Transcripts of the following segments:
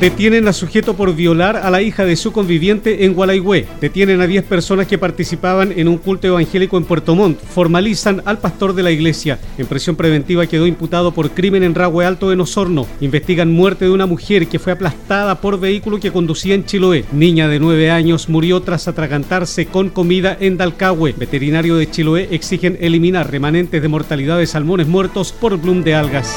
Detienen a sujeto por violar a la hija de su conviviente en Gualaigüe. Detienen a 10 personas que participaban en un culto evangélico en Puerto Montt. Formalizan al pastor de la iglesia. En prisión preventiva quedó imputado por crimen en Ragüe Alto en Osorno. Investigan muerte de una mujer que fue aplastada por vehículo que conducía en Chiloé. Niña de 9 años murió tras atragantarse con comida en Dalcahue. Veterinario de Chiloé exigen eliminar remanentes de mortalidad de salmones muertos por bloom de algas.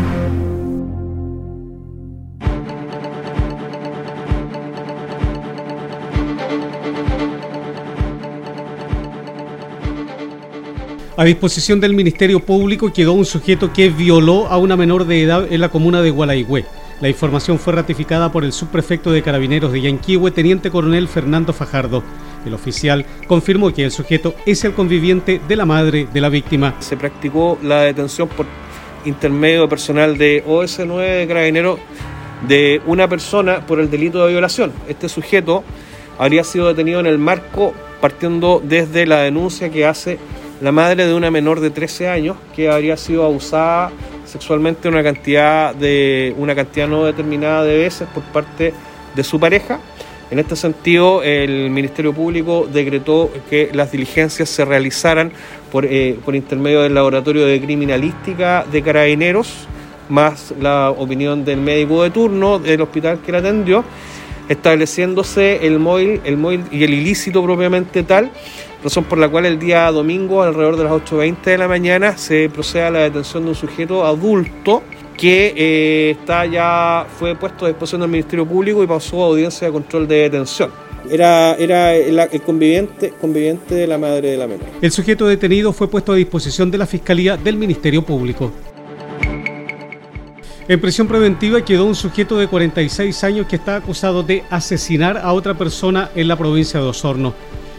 A disposición del Ministerio Público quedó un sujeto que violó a una menor de edad en la comuna de Gualaigüe. La información fue ratificada por el subprefecto de Carabineros de Yanquihue, teniente coronel Fernando Fajardo. El oficial confirmó que el sujeto es el conviviente de la madre de la víctima. Se practicó la detención por intermedio personal de OS9 de Carabineros de una persona por el delito de violación. Este sujeto habría sido detenido en el marco partiendo desde la denuncia que hace la madre de una menor de 13 años que habría sido abusada sexualmente una cantidad de una cantidad no determinada de veces por parte de su pareja. En este sentido, el Ministerio Público decretó que las diligencias se realizaran por, eh, por intermedio del Laboratorio de Criminalística de Carabineros, más la opinión del médico de turno del hospital que la atendió, estableciéndose el móvil, el móvil y el ilícito propiamente tal razón por la cual el día domingo, alrededor de las 8.20 de la mañana, se procede a la detención de un sujeto adulto que eh, está ya fue puesto a disposición del Ministerio Público y pasó a audiencia de control de detención. Era, era el, conviviente, conviviente de la madre de la menor. El sujeto detenido fue puesto a disposición de la Fiscalía del Ministerio Público. En prisión preventiva quedó un sujeto de 46 años que está acusado de asesinar a otra persona en la provincia de Osorno.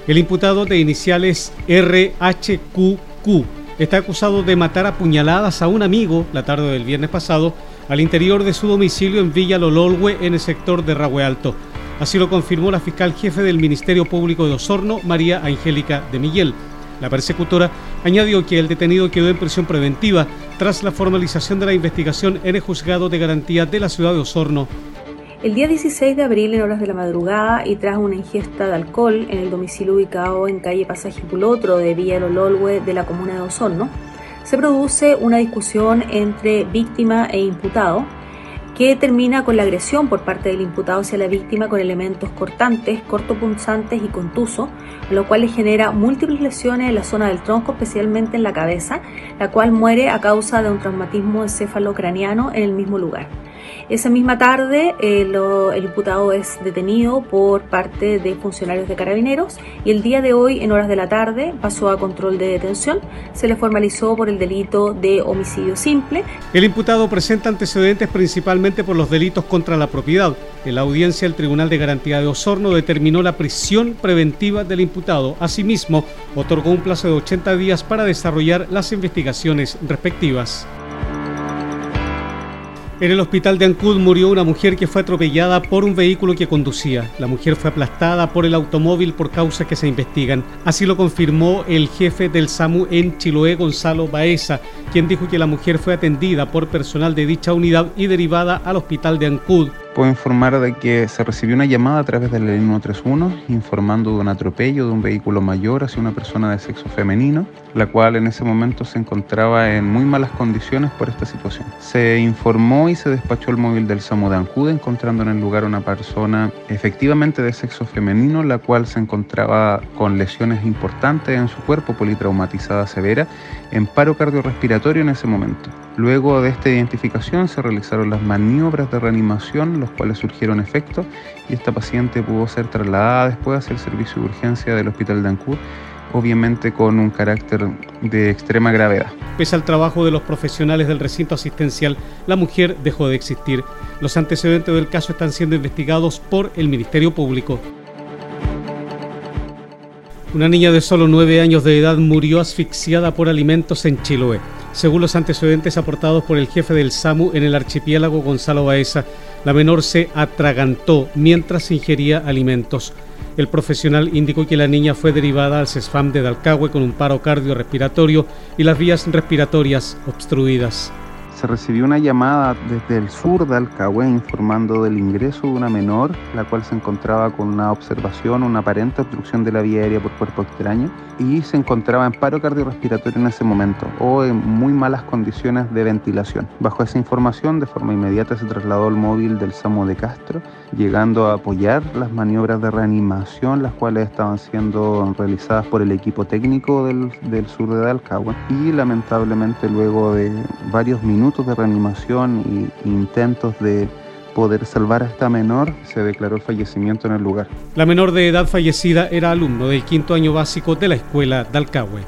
El imputado de iniciales RHQQ está acusado de matar a puñaladas a un amigo la tarde del viernes pasado al interior de su domicilio en Villa Lololwe en el sector de Ragüe Alto. Así lo confirmó la fiscal jefe del Ministerio Público de Osorno, María Angélica de Miguel. La persecutora añadió que el detenido quedó en prisión preventiva tras la formalización de la investigación en el juzgado de garantía de la ciudad de Osorno el día 16 de abril, en horas de la madrugada, y tras una ingesta de alcohol en el domicilio ubicado en calle Pasaje Pulotro de Villa Lololwe de la comuna de Osorno, se produce una discusión entre víctima e imputado que termina con la agresión por parte del imputado hacia la víctima con elementos cortantes, cortopunzantes y contusos, lo cual le genera múltiples lesiones en la zona del tronco, especialmente en la cabeza, la cual muere a causa de un traumatismo encefalocraniano en el mismo lugar. Esa misma tarde eh, el imputado es detenido por parte de funcionarios de carabineros y el día de hoy, en horas de la tarde, pasó a control de detención. Se le formalizó por el delito de homicidio simple. El imputado presenta antecedentes principalmente por los delitos contra la propiedad. En la audiencia, el Tribunal de Garantía de Osorno determinó la prisión preventiva del imputado. Asimismo, otorgó un plazo de 80 días para desarrollar las investigaciones respectivas. En el hospital de Ancud murió una mujer que fue atropellada por un vehículo que conducía. La mujer fue aplastada por el automóvil por causas que se investigan. Así lo confirmó el jefe del SAMU en Chiloé, Gonzalo Baeza, quien dijo que la mujer fue atendida por personal de dicha unidad y derivada al hospital de Ancud. Puedo informar de que se recibió una llamada a través del 131 informando de un atropello de un vehículo mayor hacia una persona de sexo femenino, la cual en ese momento se encontraba en muy malas condiciones por esta situación. Se informó y se despachó el móvil del SAMU de Ancud encontrando en el lugar una persona efectivamente de sexo femenino, la cual se encontraba con lesiones importantes en su cuerpo, politraumatizada severa, en paro cardiorrespiratorio en ese momento. Luego de esta identificación se realizaron las maniobras de reanimación, los cuales surgieron efectos y esta paciente pudo ser trasladada después hacia el servicio de urgencia del Hospital de Ancud, obviamente con un carácter de extrema gravedad. Pese al trabajo de los profesionales del recinto asistencial, la mujer dejó de existir. Los antecedentes del caso están siendo investigados por el Ministerio Público. Una niña de solo nueve años de edad murió asfixiada por alimentos en Chiloé. Según los antecedentes aportados por el jefe del SAMU en el archipiélago Gonzalo Baeza, la menor se atragantó mientras ingería alimentos. El profesional indicó que la niña fue derivada al CESFAM de Dalcahue con un paro cardiorrespiratorio y las vías respiratorias obstruidas se recibió una llamada desde el sur de Alcahue informando del ingreso de una menor, la cual se encontraba con una observación, una aparente obstrucción de la vía aérea por cuerpo extraño y se encontraba en paro cardiorrespiratorio en ese momento o en muy malas condiciones de ventilación. Bajo esa información, de forma inmediata se trasladó el móvil del SAMU de Castro, llegando a apoyar las maniobras de reanimación, las cuales estaban siendo realizadas por el equipo técnico del, del sur de Alcahue y lamentablemente luego de varios minutos de reanimación e intentos de poder salvar a esta menor, se declaró el fallecimiento en el lugar. La menor de edad fallecida era alumno del quinto año básico de la escuela de Alcahue.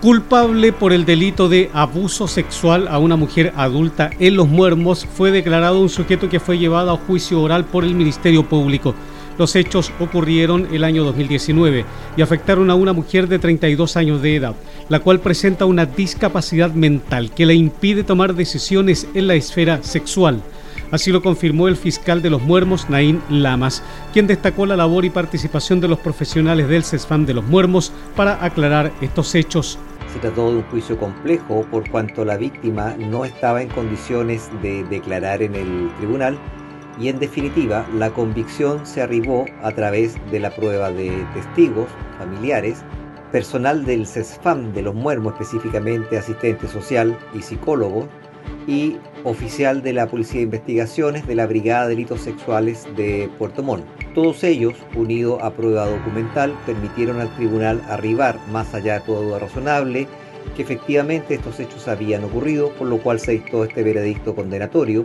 Culpable por el delito de abuso sexual a una mujer adulta en Los Muermos, fue declarado un sujeto que fue llevado a juicio oral por el Ministerio Público. Los hechos ocurrieron el año 2019 y afectaron a una mujer de 32 años de edad, la cual presenta una discapacidad mental que le impide tomar decisiones en la esfera sexual. Así lo confirmó el fiscal de los Muermos, Naín Lamas, quien destacó la labor y participación de los profesionales del CESFAM de los Muermos para aclarar estos hechos. Se trató de un juicio complejo por cuanto la víctima no estaba en condiciones de declarar en el tribunal y en definitiva la convicción se arribó a través de la prueba de testigos, familiares, personal del CESFAM de los Muermos, específicamente asistente social y psicólogo, y oficial de la Policía de Investigaciones de la Brigada de Delitos Sexuales de Puerto Montt. Todos ellos, unidos a prueba documental, permitieron al tribunal arribar, más allá de todo duda razonable, que efectivamente estos hechos habían ocurrido, por lo cual se dictó este veredicto condenatorio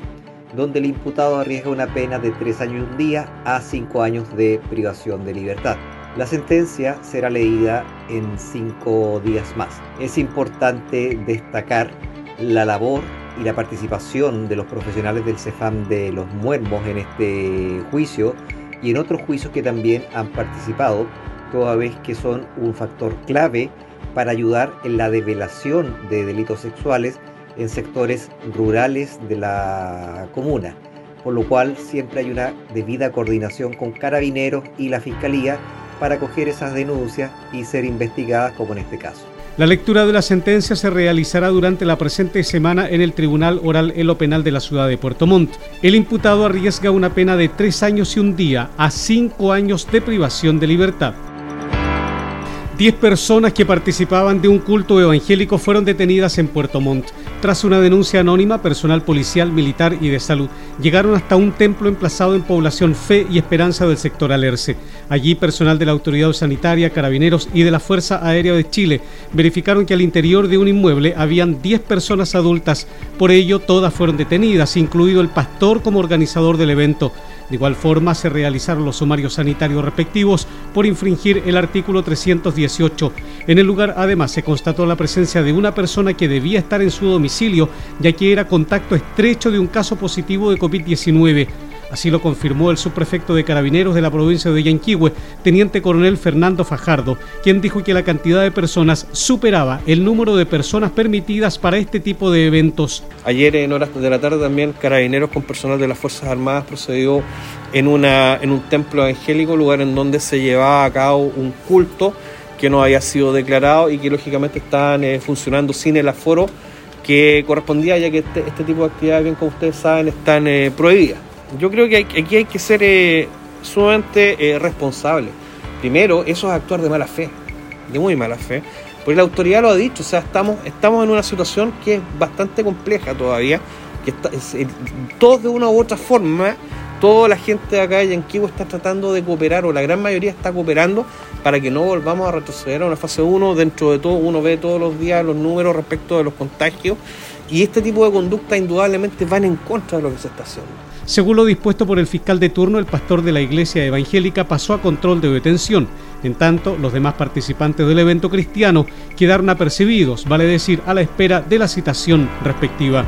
donde el imputado arriesga una pena de tres años y un día a cinco años de privación de libertad. La sentencia será leída en cinco días más. Es importante destacar la labor y la participación de los profesionales del CEFAM de los Muermos en este juicio y en otros juicios que también han participado, toda vez que son un factor clave para ayudar en la develación de delitos sexuales en sectores rurales de la comuna, por lo cual siempre hay una debida coordinación con carabineros y la fiscalía para coger esas denuncias y ser investigadas como en este caso. La lectura de la sentencia se realizará durante la presente semana en el Tribunal Oral en lo Penal de la ciudad de Puerto Montt. El imputado arriesga una pena de tres años y un día a cinco años de privación de libertad. Diez personas que participaban de un culto evangélico fueron detenidas en Puerto Montt. Tras una denuncia anónima, personal policial, militar y de salud llegaron hasta un templo emplazado en población Fe y Esperanza del sector Alerce. Allí, personal de la Autoridad Sanitaria, Carabineros y de la Fuerza Aérea de Chile verificaron que al interior de un inmueble habían 10 personas adultas. Por ello, todas fueron detenidas, incluido el pastor como organizador del evento. De igual forma, se realizaron los sumarios sanitarios respectivos por infringir el artículo 318. En el lugar, además, se constató la presencia de una persona que debía estar en su domicilio, ya que era contacto estrecho de un caso positivo de COVID-19. Así lo confirmó el subprefecto de Carabineros de la provincia de Yanquihue, teniente coronel Fernando Fajardo, quien dijo que la cantidad de personas superaba el número de personas permitidas para este tipo de eventos. Ayer en horas de la tarde también Carabineros con personal de las Fuerzas Armadas procedió en, una, en un templo evangélico, lugar en donde se llevaba a cabo un culto que no había sido declarado y que lógicamente están eh, funcionando sin el aforo que correspondía, ya que este, este, tipo de actividades, bien como ustedes saben, están eh, prohibidas yo creo que aquí hay que ser eh, sumamente eh, responsable. Primero, eso es actuar de mala fe, de muy mala fe, porque la autoridad lo ha dicho, o sea, estamos, estamos en una situación que es bastante compleja todavía, que está, eh, todos de una u otra forma, toda la gente de acá de Yanquivo está tratando de cooperar, o la gran mayoría está cooperando, para que no volvamos a retroceder a una fase 1. Dentro de todo, uno ve todos los días los números respecto de los contagios Y este tipo de conducta indudablemente van en contra de lo que se está haciendo. Según lo dispuesto por el fiscal de turno, el pastor de la iglesia evangélica pasó a control de detención. En tanto, los demás participantes del evento cristiano quedaron apercibidos, vale decir, a la espera de la citación respectiva.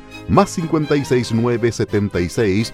más 569 76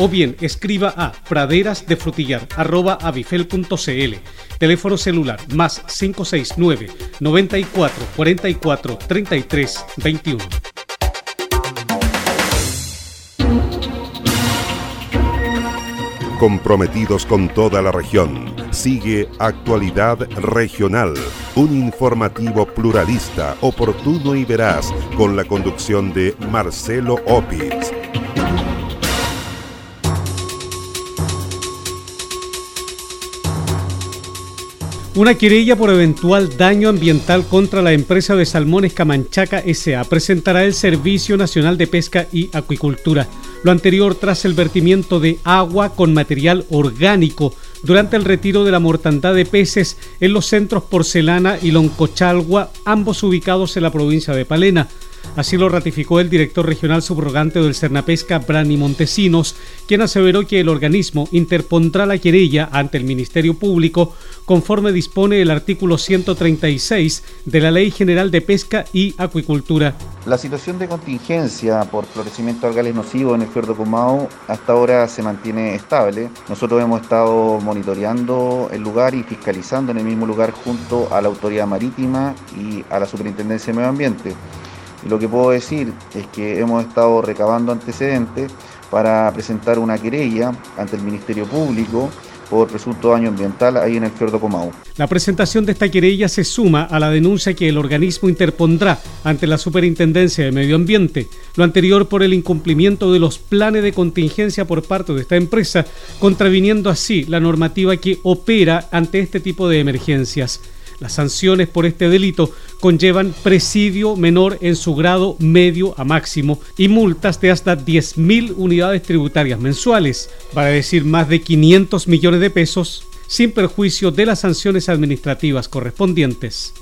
o bien escriba a praderasdefrutillar.avifel.cl. Teléfono celular más 569 94 44 33 21. comprometidos con toda la región. Sigue Actualidad Regional, un informativo pluralista, oportuno y veraz, con la conducción de Marcelo Opitz. Una querella por eventual daño ambiental contra la empresa de salmones Camanchaca SA presentará el Servicio Nacional de Pesca y Acuicultura. Lo anterior tras el vertimiento de agua con material orgánico durante el retiro de la mortandad de peces en los centros Porcelana y Loncochalgua, ambos ubicados en la provincia de Palena. Así lo ratificó el director regional subrogante del Cernapesca, Brani Montesinos, quien aseveró que el organismo interpondrá la querella ante el Ministerio Público conforme dispone el artículo 136 de la Ley General de Pesca y Acuicultura. La situación de contingencia por florecimiento algales nocivo en el fiordo Comao hasta ahora se mantiene estable. Nosotros hemos estado monitoreando el lugar y fiscalizando en el mismo lugar junto a la Autoridad Marítima y a la Superintendencia de Medio Ambiente. Lo que puedo decir es que hemos estado recabando antecedentes para presentar una querella ante el Ministerio Público por presunto daño ambiental ahí en el fiordo Comau. La presentación de esta querella se suma a la denuncia que el organismo interpondrá ante la Superintendencia de Medio Ambiente, lo anterior por el incumplimiento de los planes de contingencia por parte de esta empresa, contraviniendo así la normativa que opera ante este tipo de emergencias. Las sanciones por este delito conllevan presidio menor en su grado medio a máximo y multas de hasta 10.000 unidades tributarias mensuales, para decir más de 500 millones de pesos, sin perjuicio de las sanciones administrativas correspondientes.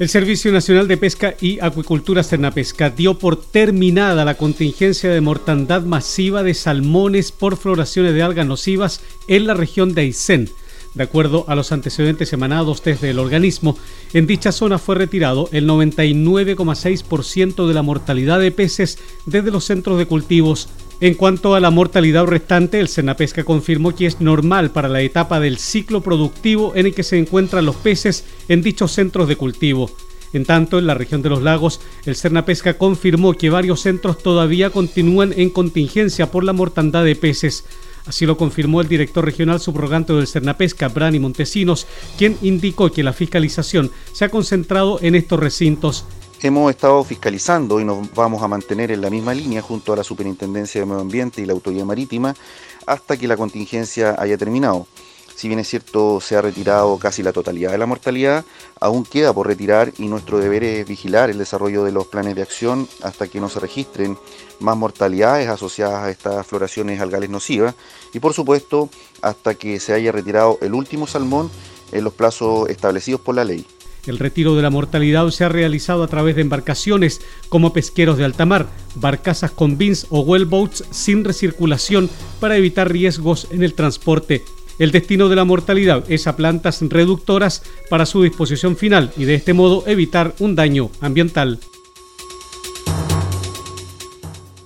El Servicio Nacional de Pesca y Acuicultura Cernapesca dio por terminada la contingencia de mortandad masiva de salmones por floraciones de algas nocivas en la región de Aysén, de acuerdo a los antecedentes emanados desde el organismo, en dicha zona fue retirado el 99,6% de la mortalidad de peces desde los centros de cultivos. En cuanto a la mortalidad restante, el Senapesca confirmó que es normal para la etapa del ciclo productivo en el que se encuentran los peces en dichos centros de cultivo. En tanto, en la región de los lagos, el Cernapesca confirmó que varios centros todavía continúan en contingencia por la mortandad de peces. Así lo confirmó el director regional subrogante del Cernapesca, Brani Montesinos, quien indicó que la fiscalización se ha concentrado en estos recintos. Hemos estado fiscalizando y nos vamos a mantener en la misma línea junto a la Superintendencia de Medio Ambiente y la Autoridad Marítima hasta que la contingencia haya terminado. Si bien es cierto, se ha retirado casi la totalidad de la mortalidad, aún queda por retirar y nuestro deber es vigilar el desarrollo de los planes de acción hasta que no se registren más mortalidades asociadas a estas floraciones algales nocivas y por supuesto hasta que se haya retirado el último salmón en los plazos establecidos por la ley. El retiro de la mortalidad se ha realizado a través de embarcaciones como pesqueros de alta mar, barcazas con bins o wellboats sin recirculación para evitar riesgos en el transporte. El destino de la mortalidad es a plantas reductoras para su disposición final y de este modo evitar un daño ambiental.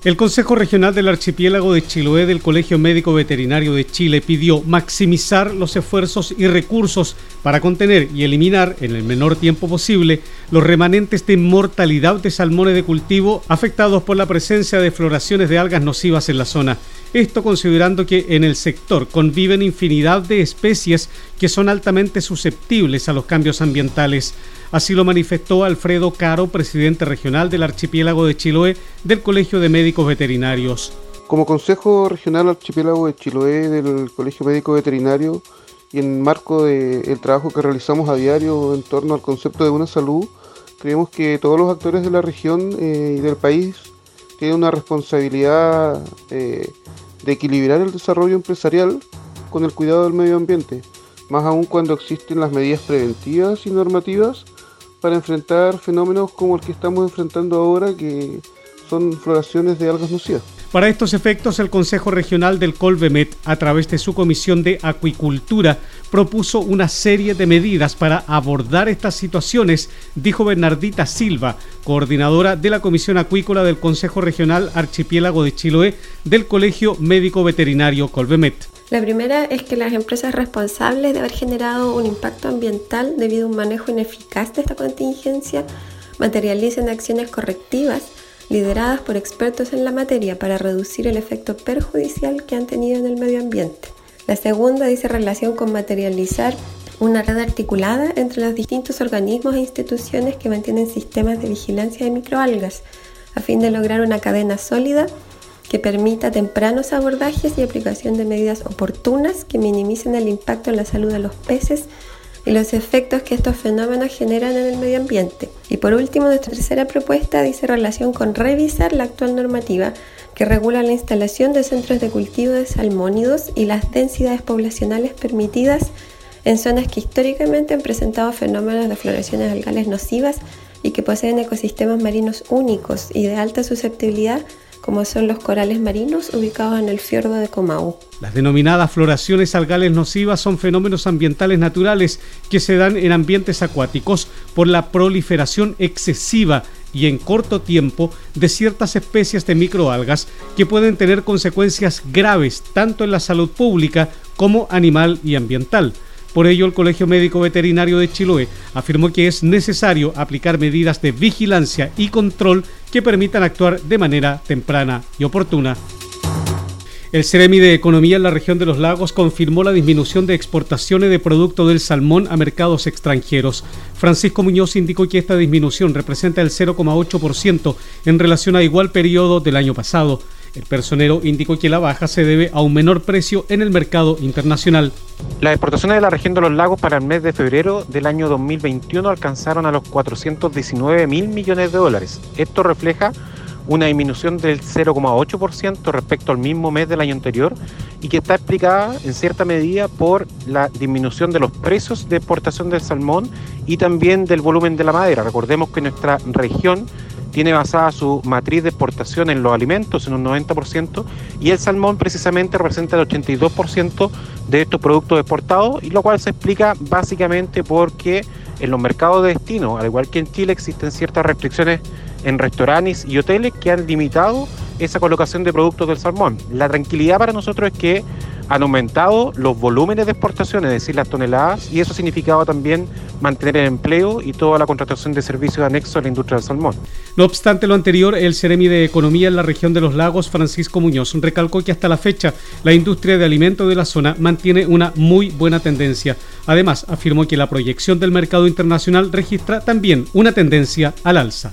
El Consejo Regional del Archipiélago de Chiloé del Colegio Médico Veterinario de Chile pidió maximizar los esfuerzos y recursos para contener y eliminar en el menor tiempo posible los remanentes de mortalidad de salmones de cultivo afectados por la presencia de floraciones de algas nocivas en la zona. Esto considerando que en el sector conviven infinidad de especies que son altamente susceptibles a los cambios ambientales. Así lo manifestó Alfredo Caro, presidente regional del archipiélago de Chiloé del Colegio de Médicos Veterinarios. Como Consejo Regional Archipiélago de Chiloé del Colegio Médico Veterinario y en marco del trabajo que realizamos a diario en torno al concepto de una salud, creemos que todos los actores de la región eh, y del país tienen una responsabilidad eh, de equilibrar el desarrollo empresarial con el cuidado del medio ambiente, más aún cuando existen las medidas preventivas y normativas para enfrentar fenómenos como el que estamos enfrentando ahora, que son floraciones de algas nocivas. Para estos efectos, el Consejo Regional del Colvemet, a través de su Comisión de Acuicultura, propuso una serie de medidas para abordar estas situaciones, dijo Bernardita Silva, coordinadora de la Comisión Acuícola del Consejo Regional Archipiélago de Chiloé del Colegio Médico Veterinario Colvemet. La primera es que las empresas responsables de haber generado un impacto ambiental debido a un manejo ineficaz de esta contingencia materialicen acciones correctivas lideradas por expertos en la materia para reducir el efecto perjudicial que han tenido en el medio ambiente. La segunda dice relación con materializar una red articulada entre los distintos organismos e instituciones que mantienen sistemas de vigilancia de microalgas, a fin de lograr una cadena sólida que permita tempranos abordajes y aplicación de medidas oportunas que minimicen el impacto en la salud de los peces y los efectos que estos fenómenos generan en el medio ambiente. Y por último, nuestra tercera propuesta dice relación con revisar la actual normativa que regula la instalación de centros de cultivo de salmónidos y las densidades poblacionales permitidas en zonas que históricamente han presentado fenómenos de floraciones algales nocivas y que poseen ecosistemas marinos únicos y de alta susceptibilidad como son los corales marinos ubicados en el fiordo de Comau. Las denominadas floraciones algales nocivas son fenómenos ambientales naturales que se dan en ambientes acuáticos por la proliferación excesiva y en corto tiempo de ciertas especies de microalgas que pueden tener consecuencias graves tanto en la salud pública como animal y ambiental. Por ello, el Colegio Médico Veterinario de Chiloé afirmó que es necesario aplicar medidas de vigilancia y control que permitan actuar de manera temprana y oportuna. El Ceremi de Economía en la región de los lagos confirmó la disminución de exportaciones de productos del salmón a mercados extranjeros. Francisco Muñoz indicó que esta disminución representa el 0,8% en relación a igual periodo del año pasado. El personero indicó que la baja se debe a un menor precio en el mercado internacional. Las exportaciones de la región de los lagos para el mes de febrero del año 2021 alcanzaron a los 419 mil millones de dólares. Esto refleja una disminución del 0,8% respecto al mismo mes del año anterior y que está explicada en cierta medida por la disminución de los precios de exportación del salmón y también del volumen de la madera. Recordemos que nuestra región tiene basada su matriz de exportación en los alimentos en un 90% y el salmón precisamente representa el 82% de estos productos exportados y lo cual se explica básicamente porque en los mercados de destino, al igual que en Chile, existen ciertas restricciones en restaurantes y hoteles que han limitado esa colocación de productos del salmón. La tranquilidad para nosotros es que han aumentado los volúmenes de exportación, es decir, las toneladas, y eso ha significado también mantener el empleo y toda la contratación de servicios anexos a la industria del salmón. No obstante lo anterior, el Ceremi de Economía en la región de los lagos, Francisco Muñoz, recalcó que hasta la fecha la industria de alimentos de la zona mantiene una muy buena tendencia. Además, afirmó que la proyección del mercado internacional registra también una tendencia al alza.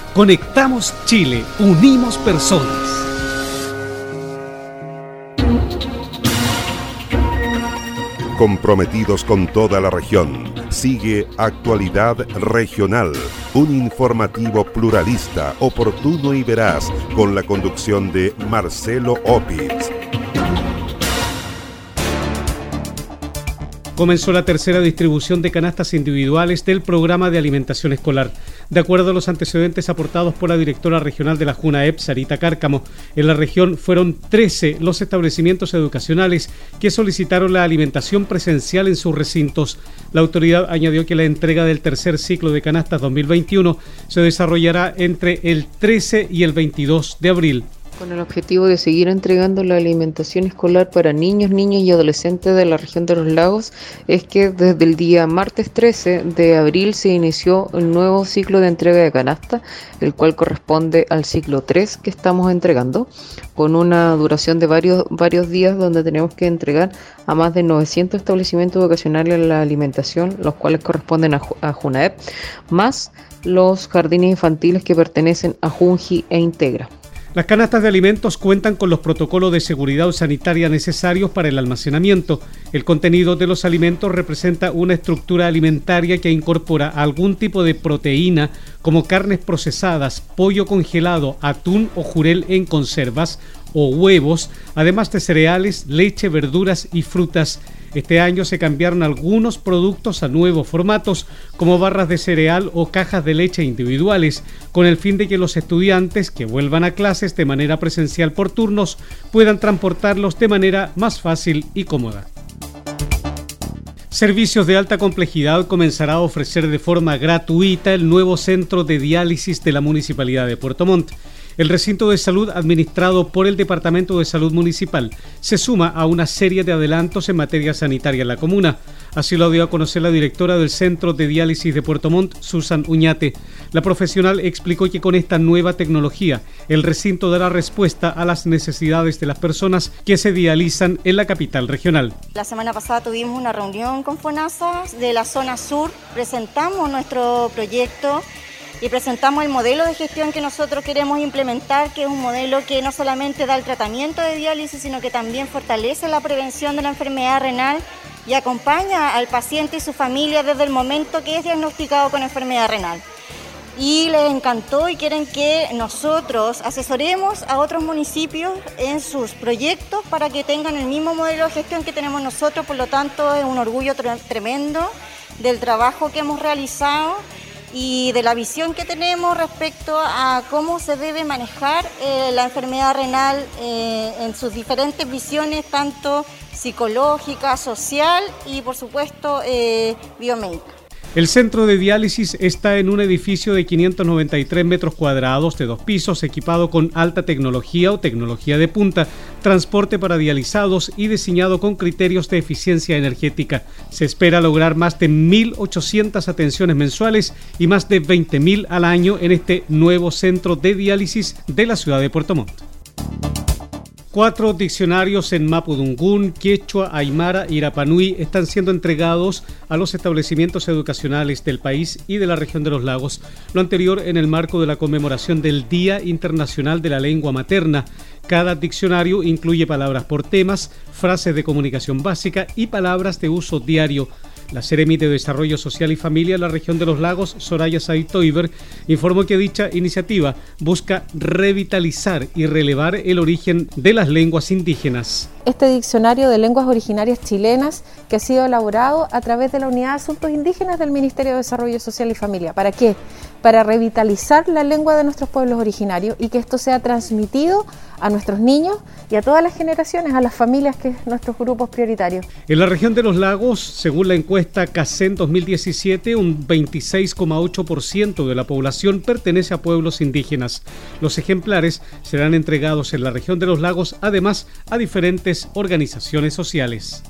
Conectamos Chile, unimos personas. Comprometidos con toda la región, sigue Actualidad Regional, un informativo pluralista, oportuno y veraz, con la conducción de Marcelo Opitz. comenzó la tercera distribución de canastas individuales del programa de alimentación escolar. De acuerdo a los antecedentes aportados por la directora regional de la JUNAEP, Sarita Cárcamo, en la región fueron 13 los establecimientos educacionales que solicitaron la alimentación presencial en sus recintos. La autoridad añadió que la entrega del tercer ciclo de canastas 2021 se desarrollará entre el 13 y el 22 de abril con el objetivo de seguir entregando la alimentación escolar para niños, niñas y adolescentes de la región de los lagos, es que desde el día martes 13 de abril se inició el nuevo ciclo de entrega de canasta, el cual corresponde al ciclo 3 que estamos entregando, con una duración de varios, varios días donde tenemos que entregar a más de 900 establecimientos educacionales la alimentación, los cuales corresponden a, a JUNAEP, más los jardines infantiles que pertenecen a Junji e Integra. Las canastas de alimentos cuentan con los protocolos de seguridad sanitaria necesarios para el almacenamiento. El contenido de los alimentos representa una estructura alimentaria que incorpora algún tipo de proteína como carnes procesadas, pollo congelado, atún o jurel en conservas o huevos, además de cereales, leche, verduras y frutas. Este año se cambiaron algunos productos a nuevos formatos, como barras de cereal o cajas de leche individuales, con el fin de que los estudiantes que vuelvan a clases de manera presencial por turnos puedan transportarlos de manera más fácil y cómoda. Servicios de alta complejidad comenzará a ofrecer de forma gratuita el nuevo centro de diálisis de la Municipalidad de Puerto Montt. El recinto de salud administrado por el Departamento de Salud Municipal se suma a una serie de adelantos en materia sanitaria en la comuna. Así lo dio a conocer la directora del Centro de Diálisis de Puerto Montt, Susan Uñate. La profesional explicó que con esta nueva tecnología, el recinto dará respuesta a las necesidades de las personas que se dializan en la capital regional. La semana pasada tuvimos una reunión con FONASA de la zona sur, presentamos nuestro proyecto y presentamos el modelo de gestión que nosotros queremos implementar, que es un modelo que no solamente da el tratamiento de diálisis, sino que también fortalece la prevención de la enfermedad renal y acompaña al paciente y su familia desde el momento que es diagnosticado con enfermedad renal. Y les encantó y quieren que nosotros asesoremos a otros municipios en sus proyectos para que tengan el mismo modelo de gestión que tenemos nosotros, por lo tanto es un orgullo tremendo del trabajo que hemos realizado y de la visión que tenemos respecto a cómo se debe manejar eh, la enfermedad renal eh, en sus diferentes visiones, tanto psicológica, social y por supuesto eh, biomédica. El centro de diálisis está en un edificio de 593 metros cuadrados de dos pisos, equipado con alta tecnología o tecnología de punta, transporte para dializados y diseñado con criterios de eficiencia energética. Se espera lograr más de 1.800 atenciones mensuales y más de 20.000 al año en este nuevo centro de diálisis de la ciudad de Puerto Montt. Cuatro diccionarios en Mapudungún, Quechua, Aymara y Irapanui están siendo entregados a los establecimientos educacionales del país y de la región de los lagos, lo anterior en el marco de la conmemoración del Día Internacional de la Lengua Materna. Cada diccionario incluye palabras por temas, frases de comunicación básica y palabras de uso diario. La Seremi de Desarrollo Social y Familia de la región de los lagos, Soraya Saitoiber, informó que dicha iniciativa busca revitalizar y relevar el origen de las lenguas indígenas. Este diccionario de lenguas originarias chilenas que ha sido elaborado a través de la Unidad de Asuntos Indígenas del Ministerio de Desarrollo Social y Familia. ¿Para qué? Para revitalizar la lengua de nuestros pueblos originarios y que esto sea transmitido a nuestros niños y a todas las generaciones, a las familias, que es nuestros grupos prioritarios. En la región de los lagos, según la encuesta CACEN 2017, un 26,8% de la población pertenece a pueblos indígenas. Los ejemplares serán entregados en la región de los lagos, además a diferentes organizaciones sociales.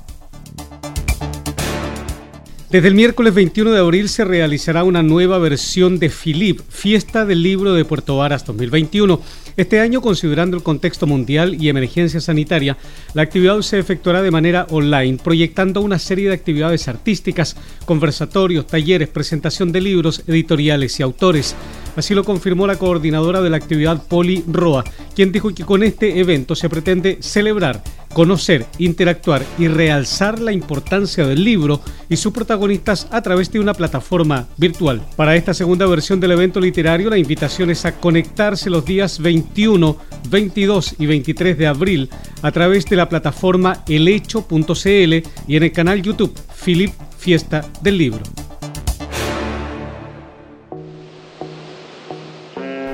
Desde el miércoles 21 de abril se realizará una nueva versión de Filip, Fiesta del Libro de Puerto Varas 2021. Este año, considerando el contexto mundial y emergencia sanitaria, la actividad se efectuará de manera online, proyectando una serie de actividades artísticas, conversatorios, talleres, presentación de libros, editoriales y autores. Así lo confirmó la coordinadora de la actividad Poli Roa, quien dijo que con este evento se pretende celebrar, conocer, interactuar y realzar la importancia del libro y sus protagonistas a través de una plataforma virtual. Para esta segunda versión del evento literario, la invitación es a conectarse los días 21, 22 y 23 de abril a través de la plataforma elecho.cl y en el canal YouTube Philip Fiesta del Libro.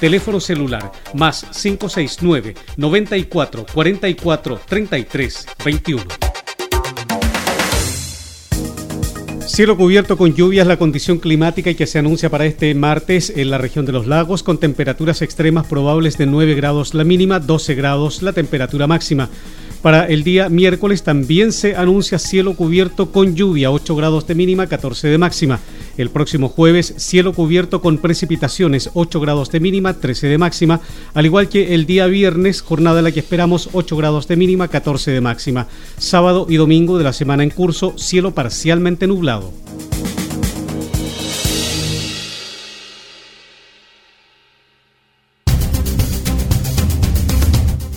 Teléfono celular más 569 94 44 33 21. Cielo cubierto con lluvias, la condición climática que se anuncia para este martes en la región de los lagos, con temperaturas extremas probables de 9 grados la mínima, 12 grados la temperatura máxima. Para el día miércoles también se anuncia cielo cubierto con lluvia, 8 grados de mínima, 14 de máxima. El próximo jueves, cielo cubierto con precipitaciones, 8 grados de mínima, 13 de máxima. Al igual que el día viernes, jornada en la que esperamos 8 grados de mínima, 14 de máxima. Sábado y domingo de la semana en curso, cielo parcialmente nublado.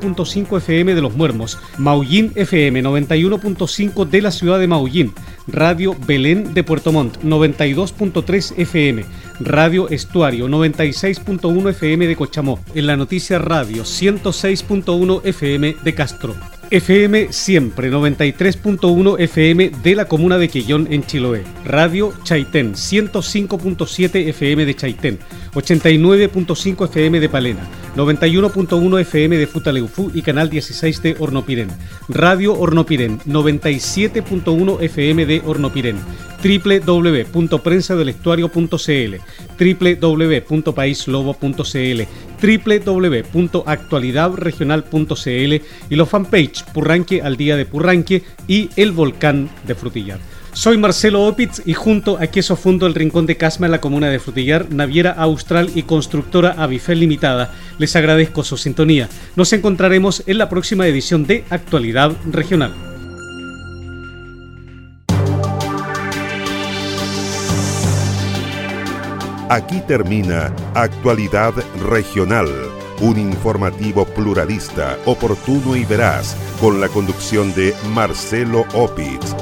9.5 FM de Los Muermos, Maullín FM 91.5 de la ciudad de Maullín, Radio Belén de Puerto Montt 92.3 FM, Radio Estuario 96.1 FM de Cochamó, en la noticia Radio 106.1 FM de Castro. FM Siempre 93.1 FM de la comuna de Quillón en Chiloé. Radio Chaitén 105.7 FM de Chaitén. 89.5 FM de Palena. 91.1 FM de Futaleufú y Canal 16 de Hornopirén. Radio Hornopirén 97.1 FM de Hornopirén www.prensadelestuario.cl www.paislobo.cl www.actualidadregional.cl y los fanpage Purranque al día de Purranque y El Volcán de Frutillar. Soy Marcelo Opitz y junto a Queso Fundo El Rincón de Casma en la comuna de Frutillar, Naviera Austral y constructora Avifel Limitada, les agradezco su sintonía. Nos encontraremos en la próxima edición de Actualidad Regional. Aquí termina Actualidad Regional, un informativo pluralista, oportuno y veraz, con la conducción de Marcelo Opitz.